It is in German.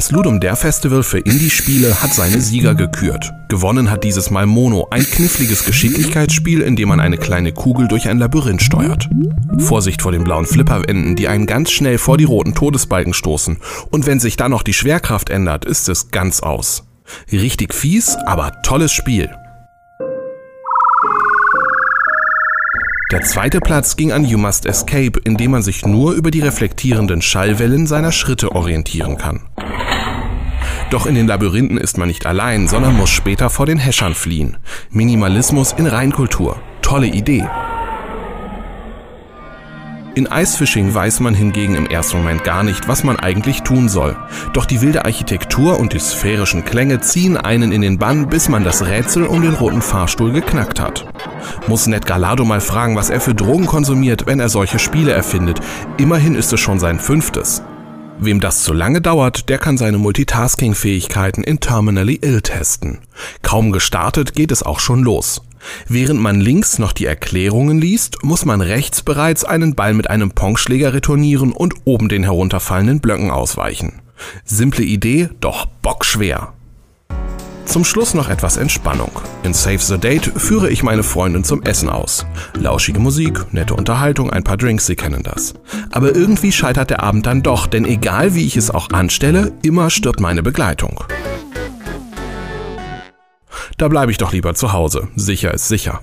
Das Ludum Dare Festival für Indie-Spiele hat seine Sieger gekürt. Gewonnen hat dieses Mal Mono, ein kniffliges Geschicklichkeitsspiel, in dem man eine kleine Kugel durch ein Labyrinth steuert. Vorsicht vor den blauen Flipperwänden, die einen ganz schnell vor die roten Todesbalken stoßen. Und wenn sich dann noch die Schwerkraft ändert, ist es ganz aus. Richtig fies, aber tolles Spiel. Der zweite Platz ging an You Must Escape, in dem man sich nur über die reflektierenden Schallwellen seiner Schritte orientieren kann. Doch in den Labyrinthen ist man nicht allein, sondern muss später vor den Häschern fliehen. Minimalismus in Reinkultur. Tolle Idee. In Icefishing weiß man hingegen im ersten Moment gar nicht, was man eigentlich tun soll. Doch die wilde Architektur und die sphärischen Klänge ziehen einen in den Bann, bis man das Rätsel um den roten Fahrstuhl geknackt hat. Muss Ned Galado mal fragen, was er für Drogen konsumiert, wenn er solche Spiele erfindet. Immerhin ist es schon sein fünftes. Wem das zu lange dauert, der kann seine Multitasking-Fähigkeiten in Terminally Ill testen. Kaum gestartet geht es auch schon los. Während man links noch die Erklärungen liest, muss man rechts bereits einen Ball mit einem Pongschläger retournieren und oben den herunterfallenden Blöcken ausweichen. Simple Idee, doch bockschwer. Zum Schluss noch etwas Entspannung. In Save the Date führe ich meine Freundin zum Essen aus. Lauschige Musik, nette Unterhaltung, ein paar Drinks, Sie kennen das. Aber irgendwie scheitert der Abend dann doch, denn egal wie ich es auch anstelle, immer stirbt meine Begleitung. Da bleibe ich doch lieber zu Hause. Sicher ist sicher.